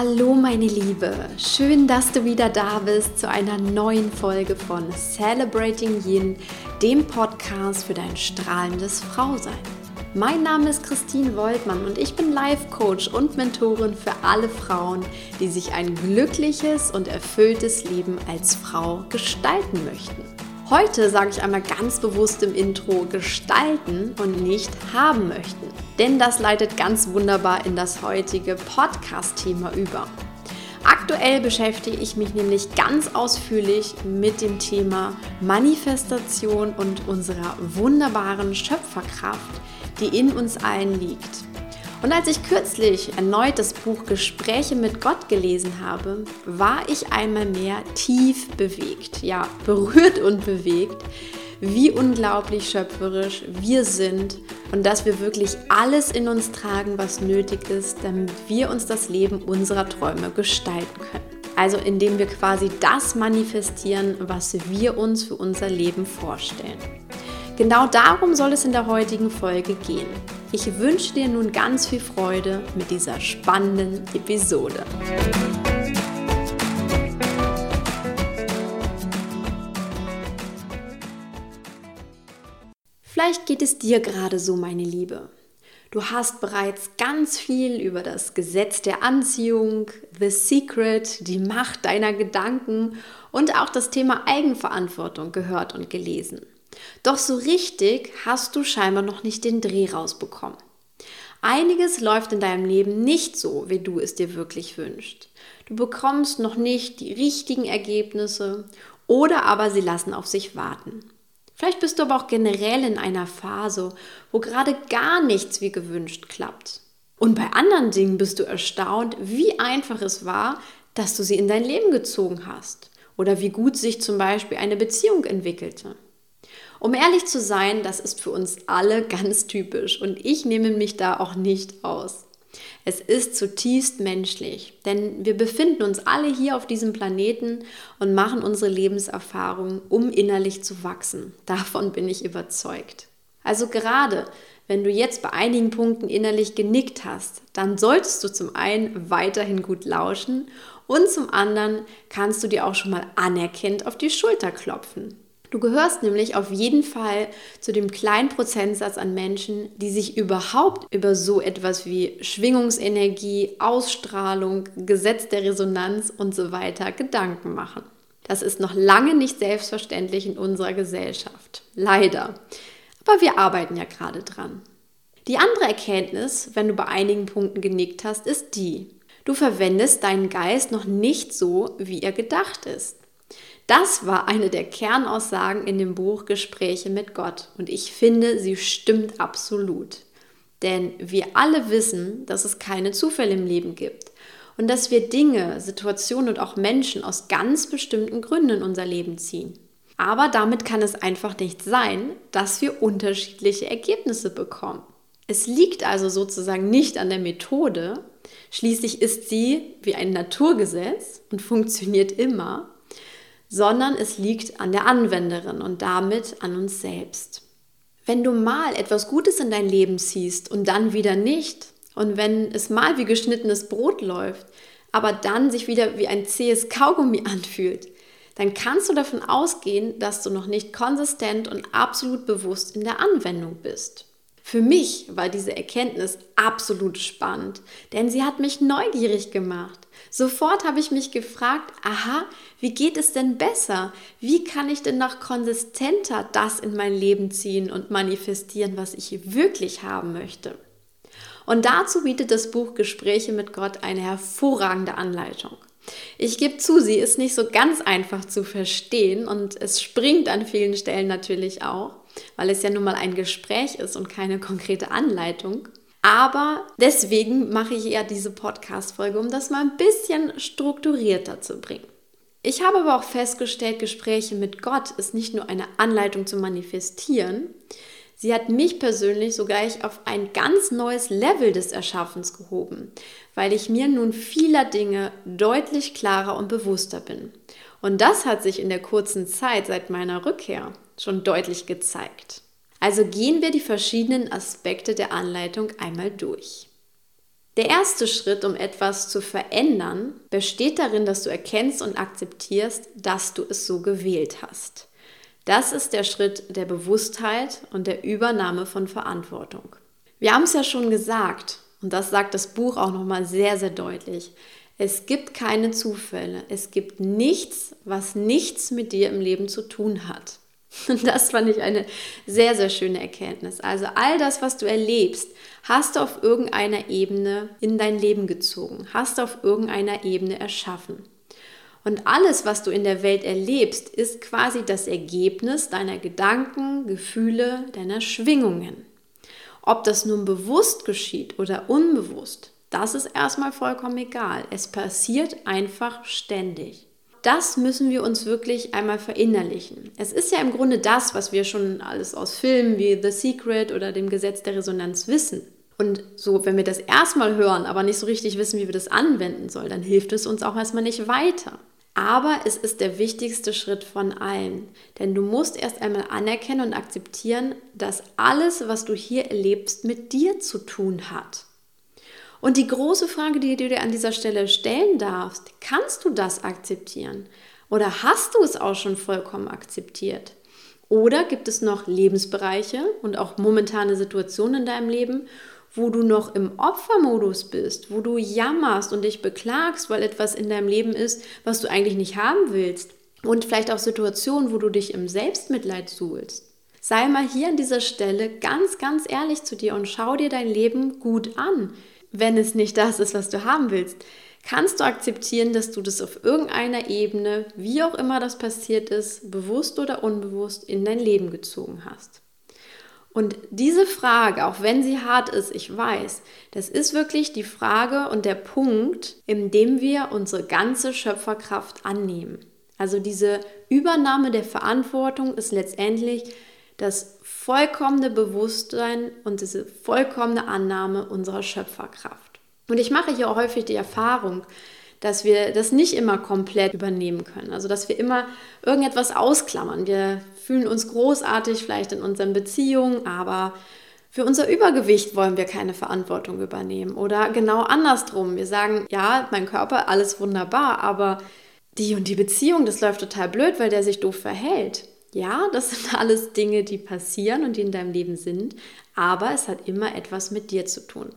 Hallo meine Liebe, schön, dass du wieder da bist zu einer neuen Folge von Celebrating Yin, dem Podcast für dein strahlendes Frausein. Mein Name ist Christine Woltmann und ich bin Life Coach und Mentorin für alle Frauen, die sich ein glückliches und erfülltes Leben als Frau gestalten möchten. Heute sage ich einmal ganz bewusst im Intro gestalten und nicht haben möchten. Denn das leitet ganz wunderbar in das heutige Podcast-Thema über. Aktuell beschäftige ich mich nämlich ganz ausführlich mit dem Thema Manifestation und unserer wunderbaren Schöpferkraft, die in uns allen liegt. Und als ich kürzlich erneut das Buch Gespräche mit Gott gelesen habe, war ich einmal mehr tief bewegt, ja, berührt und bewegt, wie unglaublich schöpferisch wir sind und dass wir wirklich alles in uns tragen, was nötig ist, damit wir uns das Leben unserer Träume gestalten können. Also indem wir quasi das manifestieren, was wir uns für unser Leben vorstellen. Genau darum soll es in der heutigen Folge gehen. Ich wünsche dir nun ganz viel Freude mit dieser spannenden Episode. Vielleicht geht es dir gerade so, meine Liebe. Du hast bereits ganz viel über das Gesetz der Anziehung, The Secret, die Macht deiner Gedanken und auch das Thema Eigenverantwortung gehört und gelesen. Doch so richtig hast du scheinbar noch nicht den Dreh rausbekommen. Einiges läuft in deinem Leben nicht so, wie du es dir wirklich wünschst. Du bekommst noch nicht die richtigen Ergebnisse oder aber sie lassen auf sich warten. Vielleicht bist du aber auch generell in einer Phase, wo gerade gar nichts wie gewünscht klappt. Und bei anderen Dingen bist du erstaunt, wie einfach es war, dass du sie in dein Leben gezogen hast oder wie gut sich zum Beispiel eine Beziehung entwickelte. Um ehrlich zu sein, das ist für uns alle ganz typisch und ich nehme mich da auch nicht aus. Es ist zutiefst menschlich, denn wir befinden uns alle hier auf diesem Planeten und machen unsere Lebenserfahrungen, um innerlich zu wachsen. Davon bin ich überzeugt. Also gerade wenn du jetzt bei einigen Punkten innerlich genickt hast, dann solltest du zum einen weiterhin gut lauschen und zum anderen kannst du dir auch schon mal anerkennt auf die Schulter klopfen. Du gehörst nämlich auf jeden Fall zu dem kleinen Prozentsatz an Menschen, die sich überhaupt über so etwas wie Schwingungsenergie, Ausstrahlung, Gesetz der Resonanz und so weiter Gedanken machen. Das ist noch lange nicht selbstverständlich in unserer Gesellschaft. Leider. Aber wir arbeiten ja gerade dran. Die andere Erkenntnis, wenn du bei einigen Punkten genickt hast, ist die. Du verwendest deinen Geist noch nicht so, wie er gedacht ist. Das war eine der Kernaussagen in dem Buch Gespräche mit Gott und ich finde, sie stimmt absolut. Denn wir alle wissen, dass es keine Zufälle im Leben gibt und dass wir Dinge, Situationen und auch Menschen aus ganz bestimmten Gründen in unser Leben ziehen. Aber damit kann es einfach nicht sein, dass wir unterschiedliche Ergebnisse bekommen. Es liegt also sozusagen nicht an der Methode, schließlich ist sie wie ein Naturgesetz und funktioniert immer, sondern es liegt an der Anwenderin und damit an uns selbst. Wenn du mal etwas Gutes in dein Leben ziehst und dann wieder nicht, und wenn es mal wie geschnittenes Brot läuft, aber dann sich wieder wie ein zähes Kaugummi anfühlt, dann kannst du davon ausgehen, dass du noch nicht konsistent und absolut bewusst in der Anwendung bist. Für mich war diese Erkenntnis absolut spannend, denn sie hat mich neugierig gemacht. Sofort habe ich mich gefragt, aha, wie geht es denn besser? Wie kann ich denn noch konsistenter das in mein Leben ziehen und manifestieren, was ich wirklich haben möchte? Und dazu bietet das Buch Gespräche mit Gott eine hervorragende Anleitung. Ich gebe zu, sie ist nicht so ganz einfach zu verstehen und es springt an vielen Stellen natürlich auch, weil es ja nun mal ein Gespräch ist und keine konkrete Anleitung. Aber deswegen mache ich ja diese Podcast-Folge, um das mal ein bisschen strukturierter zu bringen. Ich habe aber auch festgestellt, Gespräche mit Gott ist nicht nur eine Anleitung zu manifestieren, sie hat mich persönlich sogar auf ein ganz neues Level des Erschaffens gehoben, weil ich mir nun vieler Dinge deutlich klarer und bewusster bin. Und das hat sich in der kurzen Zeit seit meiner Rückkehr schon deutlich gezeigt. Also gehen wir die verschiedenen Aspekte der Anleitung einmal durch. Der erste Schritt, um etwas zu verändern, besteht darin, dass du erkennst und akzeptierst, dass du es so gewählt hast. Das ist der Schritt der Bewusstheit und der Übernahme von Verantwortung. Wir haben es ja schon gesagt, und das sagt das Buch auch nochmal sehr, sehr deutlich. Es gibt keine Zufälle. Es gibt nichts, was nichts mit dir im Leben zu tun hat. Und das fand ich eine sehr, sehr schöne Erkenntnis. Also all das, was du erlebst, hast du auf irgendeiner Ebene in dein Leben gezogen, hast du auf irgendeiner Ebene erschaffen. Und alles, was du in der Welt erlebst, ist quasi das Ergebnis deiner Gedanken, Gefühle, deiner Schwingungen. Ob das nun bewusst geschieht oder unbewusst, das ist erstmal vollkommen egal. Es passiert einfach ständig das müssen wir uns wirklich einmal verinnerlichen. Es ist ja im Grunde das, was wir schon alles aus Filmen wie The Secret oder dem Gesetz der Resonanz wissen. Und so, wenn wir das erstmal hören, aber nicht so richtig wissen, wie wir das anwenden sollen, dann hilft es uns auch erstmal nicht weiter. Aber es ist der wichtigste Schritt von allen. Denn du musst erst einmal anerkennen und akzeptieren, dass alles, was du hier erlebst, mit dir zu tun hat. Und die große Frage, die du dir an dieser Stelle stellen darfst, kannst du das akzeptieren? Oder hast du es auch schon vollkommen akzeptiert? Oder gibt es noch Lebensbereiche und auch momentane Situationen in deinem Leben, wo du noch im Opfermodus bist, wo du jammerst und dich beklagst, weil etwas in deinem Leben ist, was du eigentlich nicht haben willst? Und vielleicht auch Situationen, wo du dich im Selbstmitleid suhlst. Sei mal hier an dieser Stelle ganz, ganz ehrlich zu dir und schau dir dein Leben gut an wenn es nicht das ist, was du haben willst, kannst du akzeptieren, dass du das auf irgendeiner Ebene, wie auch immer das passiert ist, bewusst oder unbewusst in dein Leben gezogen hast. Und diese Frage, auch wenn sie hart ist, ich weiß, das ist wirklich die Frage und der Punkt, in dem wir unsere ganze Schöpferkraft annehmen. Also diese Übernahme der Verantwortung ist letztendlich das vollkommene Bewusstsein und diese vollkommene Annahme unserer Schöpferkraft. Und ich mache hier auch häufig die Erfahrung, dass wir das nicht immer komplett übernehmen können. Also dass wir immer irgendetwas ausklammern. Wir fühlen uns großartig vielleicht in unseren Beziehungen, aber für unser Übergewicht wollen wir keine Verantwortung übernehmen. Oder genau andersrum. Wir sagen, ja, mein Körper, alles wunderbar, aber die und die Beziehung, das läuft total blöd, weil der sich doof verhält. Ja, das sind alles Dinge, die passieren und die in deinem Leben sind, aber es hat immer etwas mit dir zu tun.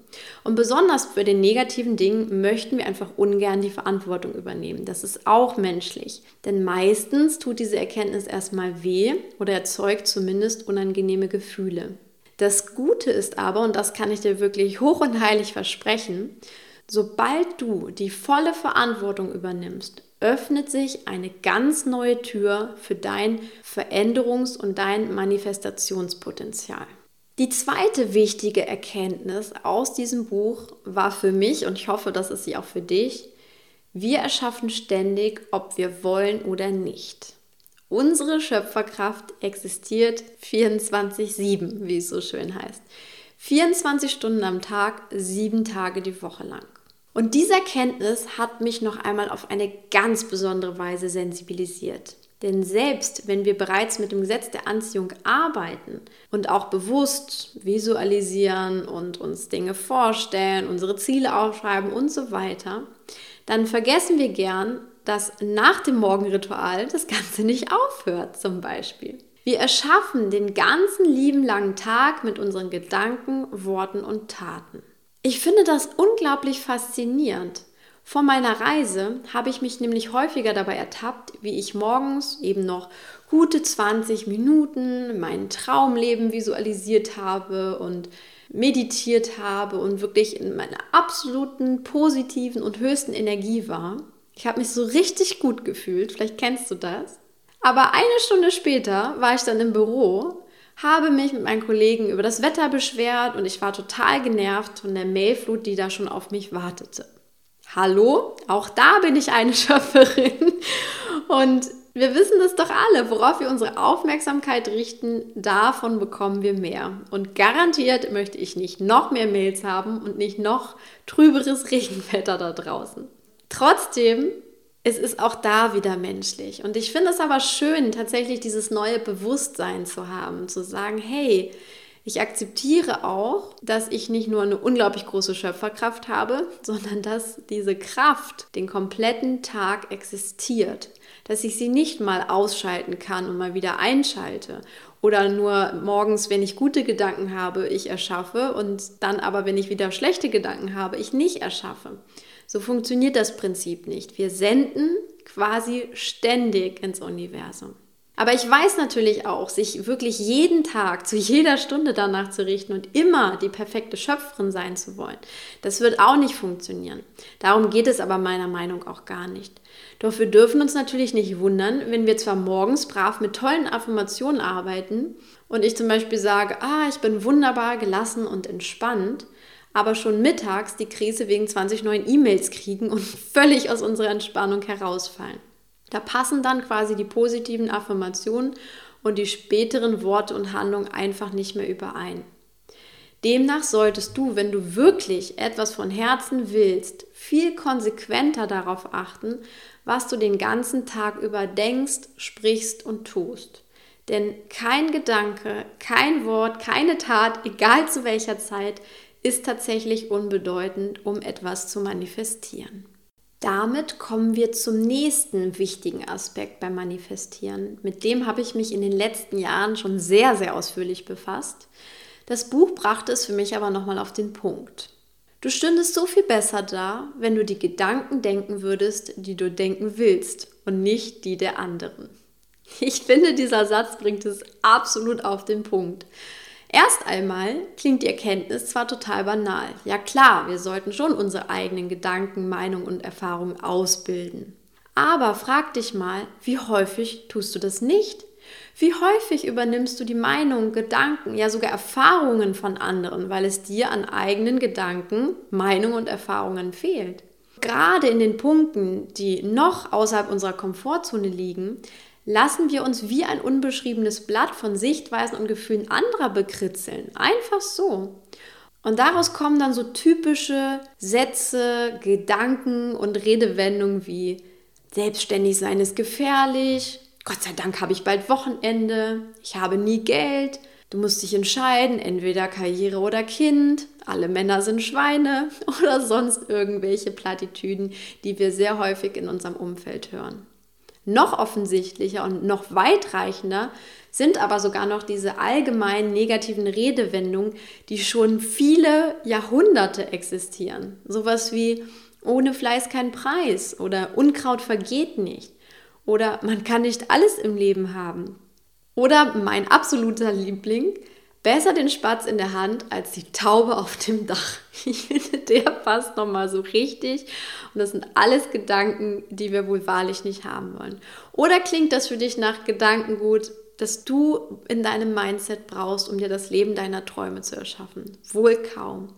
Und besonders für den negativen Dingen möchten wir einfach ungern die Verantwortung übernehmen. Das ist auch menschlich, denn meistens tut diese Erkenntnis erstmal weh oder erzeugt zumindest unangenehme Gefühle. Das Gute ist aber, und das kann ich dir wirklich hoch und heilig versprechen, sobald du die volle Verantwortung übernimmst, öffnet sich eine ganz neue Tür für dein Veränderungs- und dein Manifestationspotenzial. Die zweite wichtige Erkenntnis aus diesem Buch war für mich, und ich hoffe, das ist sie auch für dich, wir erschaffen ständig, ob wir wollen oder nicht. Unsere Schöpferkraft existiert 24-7, wie es so schön heißt. 24 Stunden am Tag, sieben Tage die Woche lang. Und diese Erkenntnis hat mich noch einmal auf eine ganz besondere Weise sensibilisiert. Denn selbst wenn wir bereits mit dem Gesetz der Anziehung arbeiten und auch bewusst visualisieren und uns Dinge vorstellen, unsere Ziele aufschreiben und so weiter, dann vergessen wir gern, dass nach dem Morgenritual das Ganze nicht aufhört zum Beispiel. Wir erschaffen den ganzen lieben langen Tag mit unseren Gedanken, Worten und Taten. Ich finde das unglaublich faszinierend. Vor meiner Reise habe ich mich nämlich häufiger dabei ertappt, wie ich morgens eben noch gute 20 Minuten mein Traumleben visualisiert habe und meditiert habe und wirklich in meiner absoluten positiven und höchsten Energie war. Ich habe mich so richtig gut gefühlt, vielleicht kennst du das. Aber eine Stunde später war ich dann im Büro habe mich mit meinen Kollegen über das Wetter beschwert und ich war total genervt von der Mailflut, die da schon auf mich wartete. Hallo, auch da bin ich eine Schöpferin und wir wissen das doch alle, worauf wir unsere Aufmerksamkeit richten, davon bekommen wir mehr. Und garantiert möchte ich nicht noch mehr Mails haben und nicht noch trüberes Regenwetter da draußen. Trotzdem es ist auch da wieder menschlich. Und ich finde es aber schön, tatsächlich dieses neue Bewusstsein zu haben, zu sagen, hey, Ich akzeptiere auch, dass ich nicht nur eine unglaublich große Schöpferkraft habe, sondern dass diese Kraft den kompletten Tag existiert. Dass ich sie nicht mal ausschalten kann und mal wieder einschalte. Oder nur morgens, wenn ich gute Gedanken habe, ich erschaffe und dann aber, wenn ich wieder schlechte Gedanken habe, ich nicht erschaffe. So funktioniert das Prinzip nicht. Wir senden quasi ständig ins Universum. Aber ich weiß natürlich auch, sich wirklich jeden Tag zu jeder Stunde danach zu richten und immer die perfekte Schöpferin sein zu wollen. Das wird auch nicht funktionieren. Darum geht es aber meiner Meinung auch gar nicht. Doch wir dürfen uns natürlich nicht wundern, wenn wir zwar morgens brav mit tollen Affirmationen arbeiten und ich zum Beispiel sage, ah, ich bin wunderbar gelassen und entspannt, aber schon mittags die Krise wegen 20 neuen E-Mails kriegen und völlig aus unserer Entspannung herausfallen. Da passen dann quasi die positiven Affirmationen und die späteren Worte und Handlungen einfach nicht mehr überein. Demnach solltest du, wenn du wirklich etwas von Herzen willst, viel konsequenter darauf achten, was du den ganzen Tag über denkst, sprichst und tust. Denn kein Gedanke, kein Wort, keine Tat, egal zu welcher Zeit, ist tatsächlich unbedeutend, um etwas zu manifestieren. Damit kommen wir zum nächsten wichtigen Aspekt beim Manifestieren. Mit dem habe ich mich in den letzten Jahren schon sehr, sehr ausführlich befasst. Das Buch brachte es für mich aber nochmal auf den Punkt. Du stündest so viel besser da, wenn du die Gedanken denken würdest, die du denken willst und nicht die der anderen. Ich finde, dieser Satz bringt es absolut auf den Punkt. Erst einmal klingt die Erkenntnis zwar total banal. Ja klar, wir sollten schon unsere eigenen Gedanken, Meinungen und Erfahrungen ausbilden. Aber frag dich mal, wie häufig tust du das nicht? Wie häufig übernimmst du die Meinung, Gedanken, ja sogar Erfahrungen von anderen, weil es dir an eigenen Gedanken, Meinungen und Erfahrungen fehlt? Gerade in den Punkten, die noch außerhalb unserer Komfortzone liegen, lassen wir uns wie ein unbeschriebenes Blatt von Sichtweisen und Gefühlen anderer bekritzeln. Einfach so. Und daraus kommen dann so typische Sätze, Gedanken und Redewendungen wie selbstständig sein ist gefährlich, Gott sei Dank habe ich bald Wochenende, ich habe nie Geld, du musst dich entscheiden, entweder Karriere oder Kind, alle Männer sind Schweine oder sonst irgendwelche Plattitüden, die wir sehr häufig in unserem Umfeld hören. Noch offensichtlicher und noch weitreichender sind aber sogar noch diese allgemeinen negativen Redewendungen, die schon viele Jahrhunderte existieren. Sowas wie ohne Fleiß kein Preis oder Unkraut vergeht nicht oder man kann nicht alles im Leben haben. Oder mein absoluter Liebling, besser den Spatz in der Hand als die Taube auf dem Dach. Ich finde, der passt nochmal so richtig. Und das sind alles Gedanken, die wir wohl wahrlich nicht haben wollen. Oder klingt das für dich nach Gedankengut, das du in deinem Mindset brauchst, um dir das Leben deiner Träume zu erschaffen? Wohl kaum.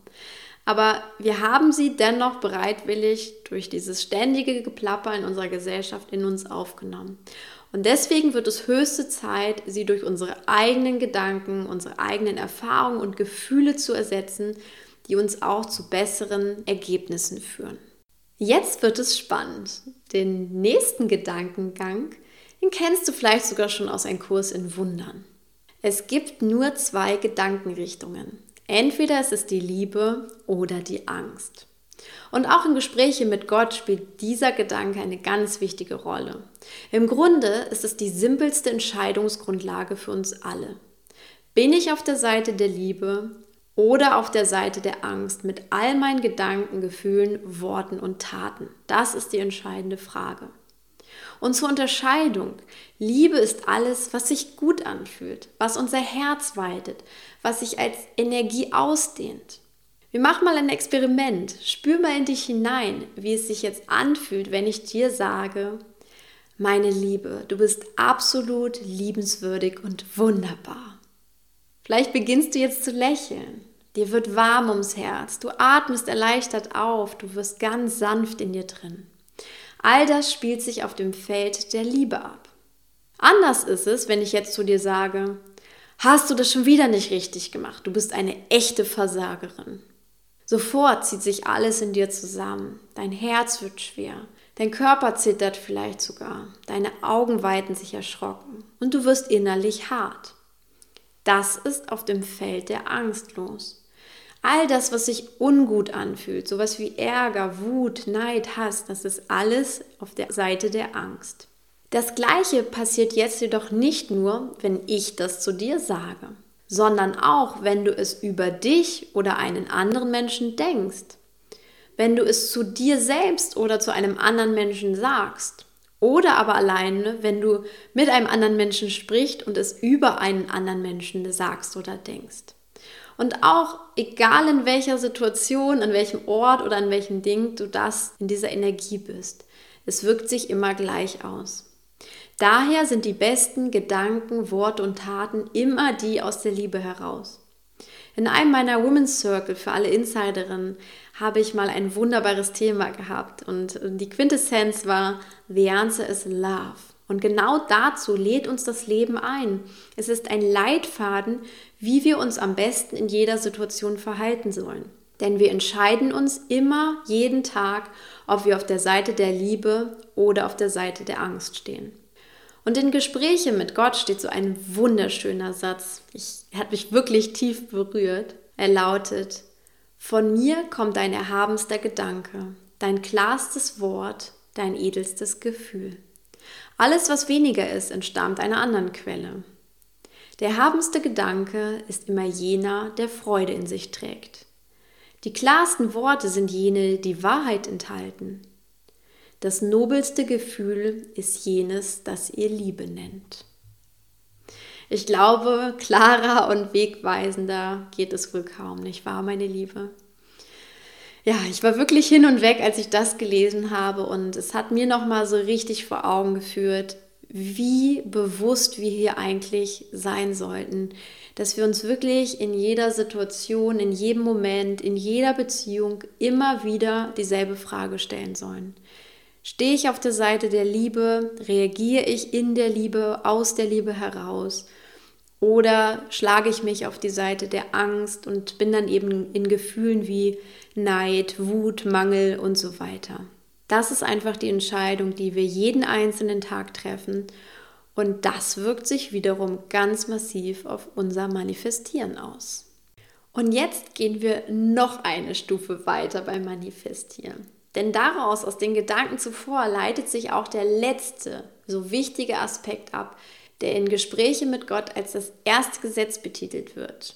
Aber wir haben sie dennoch bereitwillig durch dieses ständige Geplapper in unserer Gesellschaft in uns aufgenommen. Und deswegen wird es höchste Zeit, sie durch unsere eigenen Gedanken, unsere eigenen Erfahrungen und Gefühle zu ersetzen, die uns auch zu besseren Ergebnissen führen. Jetzt wird es spannend. Den nächsten Gedankengang, den kennst du vielleicht sogar schon aus einem Kurs in Wundern. Es gibt nur zwei Gedankenrichtungen. Entweder ist es die Liebe oder die Angst. Und auch in Gesprächen mit Gott spielt dieser Gedanke eine ganz wichtige Rolle. Im Grunde ist es die simpelste Entscheidungsgrundlage für uns alle. Bin ich auf der Seite der Liebe oder auf der Seite der Angst mit all meinen Gedanken, Gefühlen, Worten und Taten? Das ist die entscheidende Frage. Und zur Unterscheidung, Liebe ist alles, was sich gut anfühlt, was unser Herz weitet, was sich als Energie ausdehnt. Wir machen mal ein Experiment. Spür mal in dich hinein, wie es sich jetzt anfühlt, wenn ich dir sage, meine Liebe, du bist absolut liebenswürdig und wunderbar. Vielleicht beginnst du jetzt zu lächeln. Dir wird warm ums Herz. Du atmest erleichtert auf. Du wirst ganz sanft in dir drin. All das spielt sich auf dem Feld der Liebe ab. Anders ist es, wenn ich jetzt zu dir sage, hast du das schon wieder nicht richtig gemacht, du bist eine echte Versagerin. Sofort zieht sich alles in dir zusammen, dein Herz wird schwer, dein Körper zittert vielleicht sogar, deine Augen weiten sich erschrocken und du wirst innerlich hart. das ist auf dem Feld der Angst los. All das, was sich ungut anfühlt, sowas wie Ärger, Wut, Neid, Hass, das ist alles auf der Seite der Angst. Das gleiche passiert jetzt jedoch nicht nur, wenn ich das zu dir sage, sondern auch, wenn du es über dich oder einen anderen Menschen denkst, wenn du es zu dir selbst oder zu einem anderen Menschen sagst. Oder aber alleine, wenn du mit einem anderen Menschen sprichst und es über einen anderen Menschen sagst oder denkst. Und auch egal in welcher Situation, an welchem Ort oder an welchem Ding du das in dieser Energie bist, es wirkt sich immer gleich aus. Daher sind die besten Gedanken, Worte und Taten immer die aus der Liebe heraus. In einem meiner Women's Circle für alle Insiderinnen habe ich mal ein wunderbares Thema gehabt und die Quintessenz war The answer is love. Und genau dazu lädt uns das Leben ein. Es ist ein Leitfaden, wie wir uns am besten in jeder Situation verhalten sollen. Denn wir entscheiden uns immer jeden Tag, ob wir auf der Seite der Liebe oder auf der Seite der Angst stehen. Und in Gespräche mit Gott steht so ein wunderschöner Satz. Ich, er hat mich wirklich tief berührt. Er lautet, von mir kommt dein erhabenster Gedanke, dein klarstes Wort, dein edelstes Gefühl. Alles, was weniger ist, entstammt einer anderen Quelle. Der erhabenste Gedanke ist immer jener, der Freude in sich trägt. Die klarsten Worte sind jene, die Wahrheit enthalten. Das nobelste Gefühl ist jenes, das ihr Liebe nennt. Ich glaube, klarer und wegweisender geht es wohl kaum, nicht wahr, meine Liebe? Ja, ich war wirklich hin und weg, als ich das gelesen habe und es hat mir noch mal so richtig vor Augen geführt, wie bewusst wir hier eigentlich sein sollten, dass wir uns wirklich in jeder Situation, in jedem Moment, in jeder Beziehung immer wieder dieselbe Frage stellen sollen. Stehe ich auf der Seite der Liebe? Reagiere ich in der Liebe, aus der Liebe heraus? Oder schlage ich mich auf die Seite der Angst und bin dann eben in Gefühlen wie Neid, Wut, Mangel und so weiter? Das ist einfach die Entscheidung, die wir jeden einzelnen Tag treffen. Und das wirkt sich wiederum ganz massiv auf unser Manifestieren aus. Und jetzt gehen wir noch eine Stufe weiter beim Manifestieren. Denn daraus, aus den Gedanken zuvor, leitet sich auch der letzte, so wichtige Aspekt ab, der in Gespräche mit Gott als das erste Gesetz betitelt wird.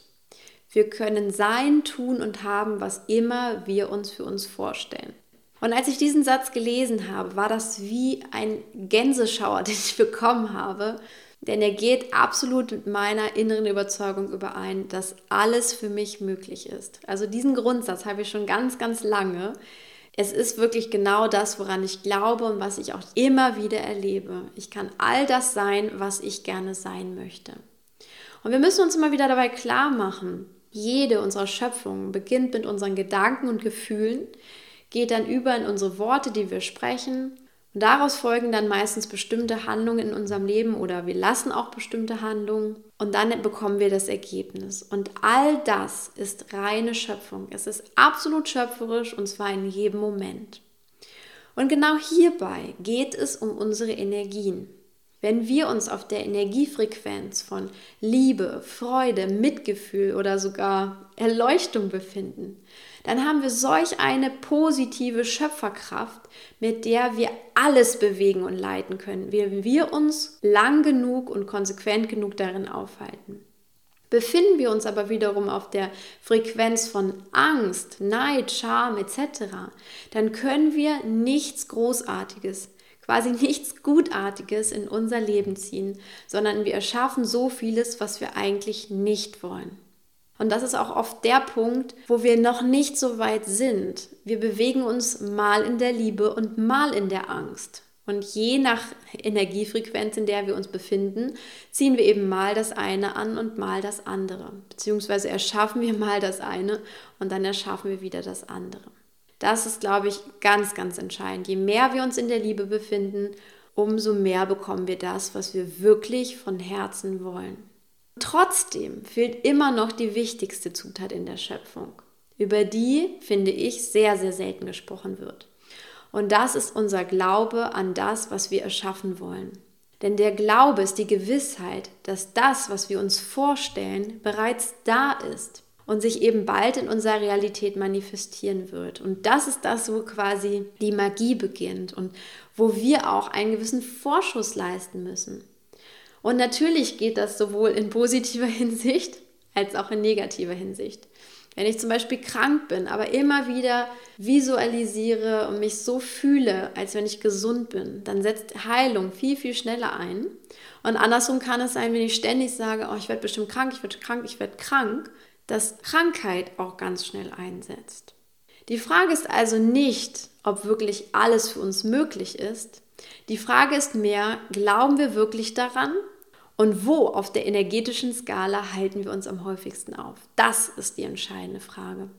Wir können sein, tun und haben, was immer wir uns für uns vorstellen. Und als ich diesen Satz gelesen habe, war das wie ein Gänseschauer, den ich bekommen habe, denn er geht absolut mit meiner inneren Überzeugung überein, dass alles für mich möglich ist. Also diesen Grundsatz habe ich schon ganz, ganz lange es ist wirklich genau das, woran ich glaube und was ich auch immer wieder erlebe. Ich kann all das sein, was ich gerne sein möchte. Und wir müssen uns immer wieder dabei klar machen, jede unserer Schöpfungen beginnt mit unseren Gedanken und Gefühlen, geht dann über in unsere Worte, die wir sprechen und daraus folgen dann meistens bestimmte Handlungen in unserem Leben oder wir lassen auch bestimmte Handlungen und dann bekommen wir das Ergebnis. Und all das ist reine Schöpfung. Es ist absolut schöpferisch und zwar in jedem Moment. Und genau hierbei geht es um unsere Energien. Wenn wir uns auf der Energiefrequenz von Liebe, Freude, Mitgefühl oder sogar Erleuchtung befinden, dann haben wir solch eine positive Schöpferkraft, mit der wir alles bewegen und leiten können, wenn wir uns lang genug und konsequent genug darin aufhalten. Befinden wir uns aber wiederum auf der Frequenz von Angst, Neid, Scham etc., dann können wir nichts Großartiges, quasi nichts Gutartiges in unser Leben ziehen, sondern wir erschaffen so vieles, was wir eigentlich nicht wollen. Und das ist auch oft der Punkt, wo wir noch nicht so weit sind. Wir bewegen uns mal in der Liebe und mal in der Angst. Und je nach Energiefrequenz, in der wir uns befinden, ziehen wir eben mal das eine an und mal das andere. Beziehungsweise erschaffen wir mal das eine und dann erschaffen wir wieder das andere. Das ist, glaube ich, ganz, ganz entscheidend. Je mehr wir uns in der Liebe befinden, umso mehr bekommen wir das, was wir wirklich von Herzen wollen. Trotzdem fehlt immer noch die wichtigste Zutat in der Schöpfung, über die, finde ich, sehr, sehr selten gesprochen wird. Und das ist unser Glaube an das, was wir erschaffen wollen. Denn der Glaube ist die Gewissheit, dass das, was wir uns vorstellen, bereits da ist und sich eben bald in unserer Realität manifestieren wird. Und das ist das, wo quasi die Magie beginnt und wo wir auch einen gewissen Vorschuss leisten müssen. Und natürlich geht das sowohl in positiver Hinsicht als auch in negativer Hinsicht. Wenn ich zum Beispiel krank bin, aber immer wieder visualisiere und mich so fühle, als wenn ich gesund bin, dann setzt Heilung viel, viel schneller ein. Und andersrum kann es sein, wenn ich ständig sage, oh, ich werde bestimmt krank, ich werde krank, ich werde krank, dass Krankheit auch ganz schnell einsetzt. Die Frage ist also nicht, ob wirklich alles für uns möglich ist. Die Frage ist mehr, glauben wir wirklich daran und wo auf der energetischen Skala halten wir uns am häufigsten auf? Das ist die entscheidende Frage.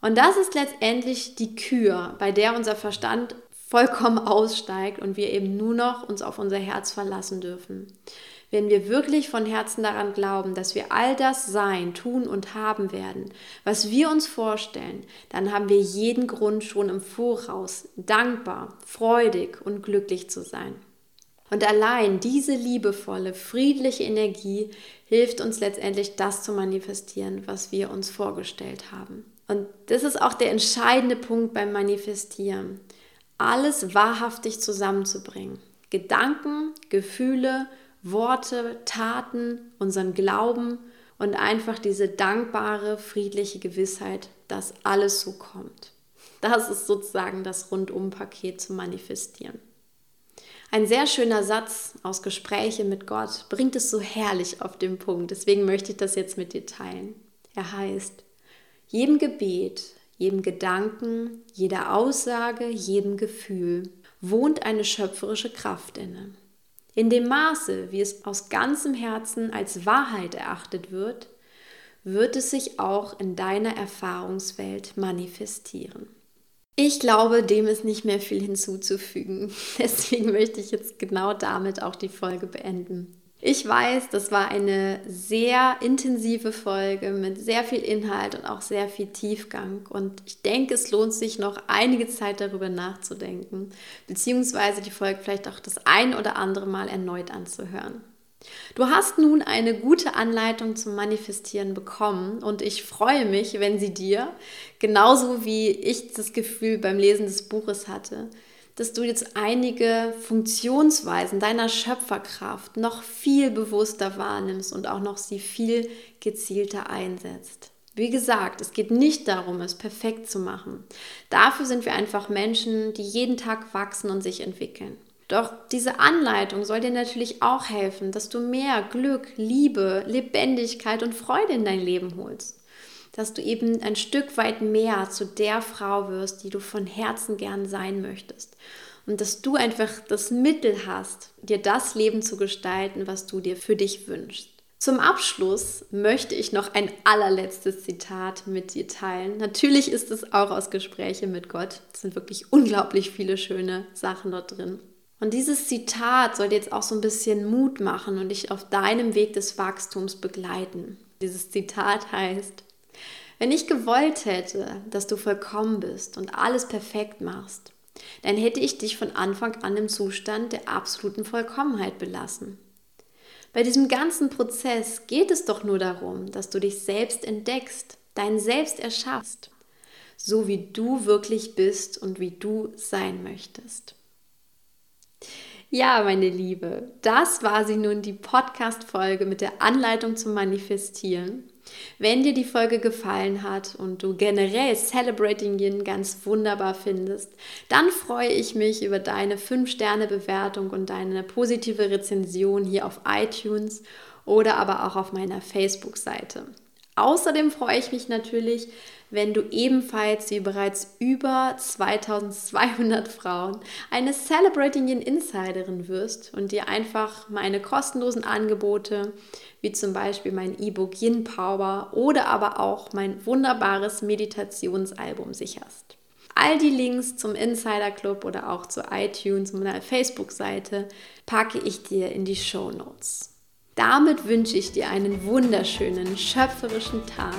Und das ist letztendlich die Kür, bei der unser Verstand vollkommen aussteigt und wir eben nur noch uns auf unser Herz verlassen dürfen. Wenn wir wirklich von Herzen daran glauben, dass wir all das sein, tun und haben werden, was wir uns vorstellen, dann haben wir jeden Grund schon im Voraus dankbar, freudig und glücklich zu sein. Und allein diese liebevolle, friedliche Energie hilft uns letztendlich, das zu manifestieren, was wir uns vorgestellt haben. Und das ist auch der entscheidende Punkt beim Manifestieren. Alles wahrhaftig zusammenzubringen. Gedanken, Gefühle, Worte, Taten, unseren Glauben und einfach diese dankbare, friedliche Gewissheit, dass alles so kommt. Das ist sozusagen das Rundumpaket zu manifestieren. Ein sehr schöner Satz aus Gespräche mit Gott bringt es so herrlich auf den Punkt. Deswegen möchte ich das jetzt mit dir teilen. Er heißt, jedem Gebet, jedem Gedanken, jeder Aussage, jedem Gefühl wohnt eine schöpferische Kraft inne. In dem Maße, wie es aus ganzem Herzen als Wahrheit erachtet wird, wird es sich auch in deiner Erfahrungswelt manifestieren. Ich glaube, dem ist nicht mehr viel hinzuzufügen. Deswegen möchte ich jetzt genau damit auch die Folge beenden. Ich weiß, das war eine sehr intensive Folge mit sehr viel Inhalt und auch sehr viel Tiefgang. Und ich denke, es lohnt sich noch einige Zeit darüber nachzudenken, beziehungsweise die Folge vielleicht auch das ein oder andere Mal erneut anzuhören. Du hast nun eine gute Anleitung zum Manifestieren bekommen und ich freue mich, wenn sie dir, genauso wie ich das Gefühl beim Lesen des Buches hatte, dass du jetzt einige Funktionsweisen deiner Schöpferkraft noch viel bewusster wahrnimmst und auch noch sie viel gezielter einsetzt. Wie gesagt, es geht nicht darum, es perfekt zu machen. Dafür sind wir einfach Menschen, die jeden Tag wachsen und sich entwickeln. Doch diese Anleitung soll dir natürlich auch helfen, dass du mehr Glück, Liebe, Lebendigkeit und Freude in dein Leben holst. Dass du eben ein Stück weit mehr zu der Frau wirst, die du von Herzen gern sein möchtest. Und dass du einfach das Mittel hast, dir das Leben zu gestalten, was du dir für dich wünschst. Zum Abschluss möchte ich noch ein allerletztes Zitat mit dir teilen. Natürlich ist es auch aus Gespräche mit Gott. Es sind wirklich unglaublich viele schöne Sachen dort drin. Und dieses Zitat soll dir jetzt auch so ein bisschen Mut machen und dich auf deinem Weg des Wachstums begleiten. Dieses Zitat heißt, wenn ich gewollt hätte, dass du vollkommen bist und alles perfekt machst, dann hätte ich dich von Anfang an im Zustand der absoluten Vollkommenheit belassen. Bei diesem ganzen Prozess geht es doch nur darum, dass du dich selbst entdeckst, dein Selbst erschaffst, so wie du wirklich bist und wie du sein möchtest. Ja, meine Liebe, das war sie nun die Podcast-Folge mit der Anleitung zum Manifestieren. Wenn dir die Folge gefallen hat und du generell Celebrating Yin ganz wunderbar findest, dann freue ich mich über deine 5-Sterne-Bewertung und deine positive Rezension hier auf iTunes oder aber auch auf meiner Facebook-Seite. Außerdem freue ich mich natürlich, wenn du ebenfalls wie bereits über 2200 Frauen eine Celebrating Yin Insiderin wirst und dir einfach meine kostenlosen Angebote, wie zum Beispiel mein E-Book Yin Power oder aber auch mein wunderbares Meditationsalbum sicherst. All die Links zum Insider Club oder auch zu iTunes und meiner Facebook-Seite packe ich dir in die Show Notes. Damit wünsche ich dir einen wunderschönen, schöpferischen Tag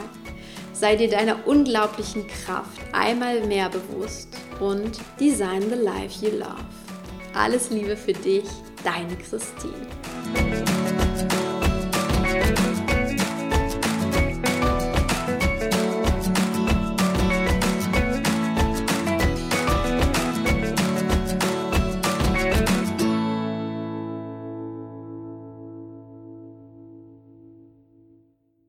Sei dir deiner unglaublichen Kraft einmal mehr bewusst und design the life you love. Alles Liebe für dich, deine Christine.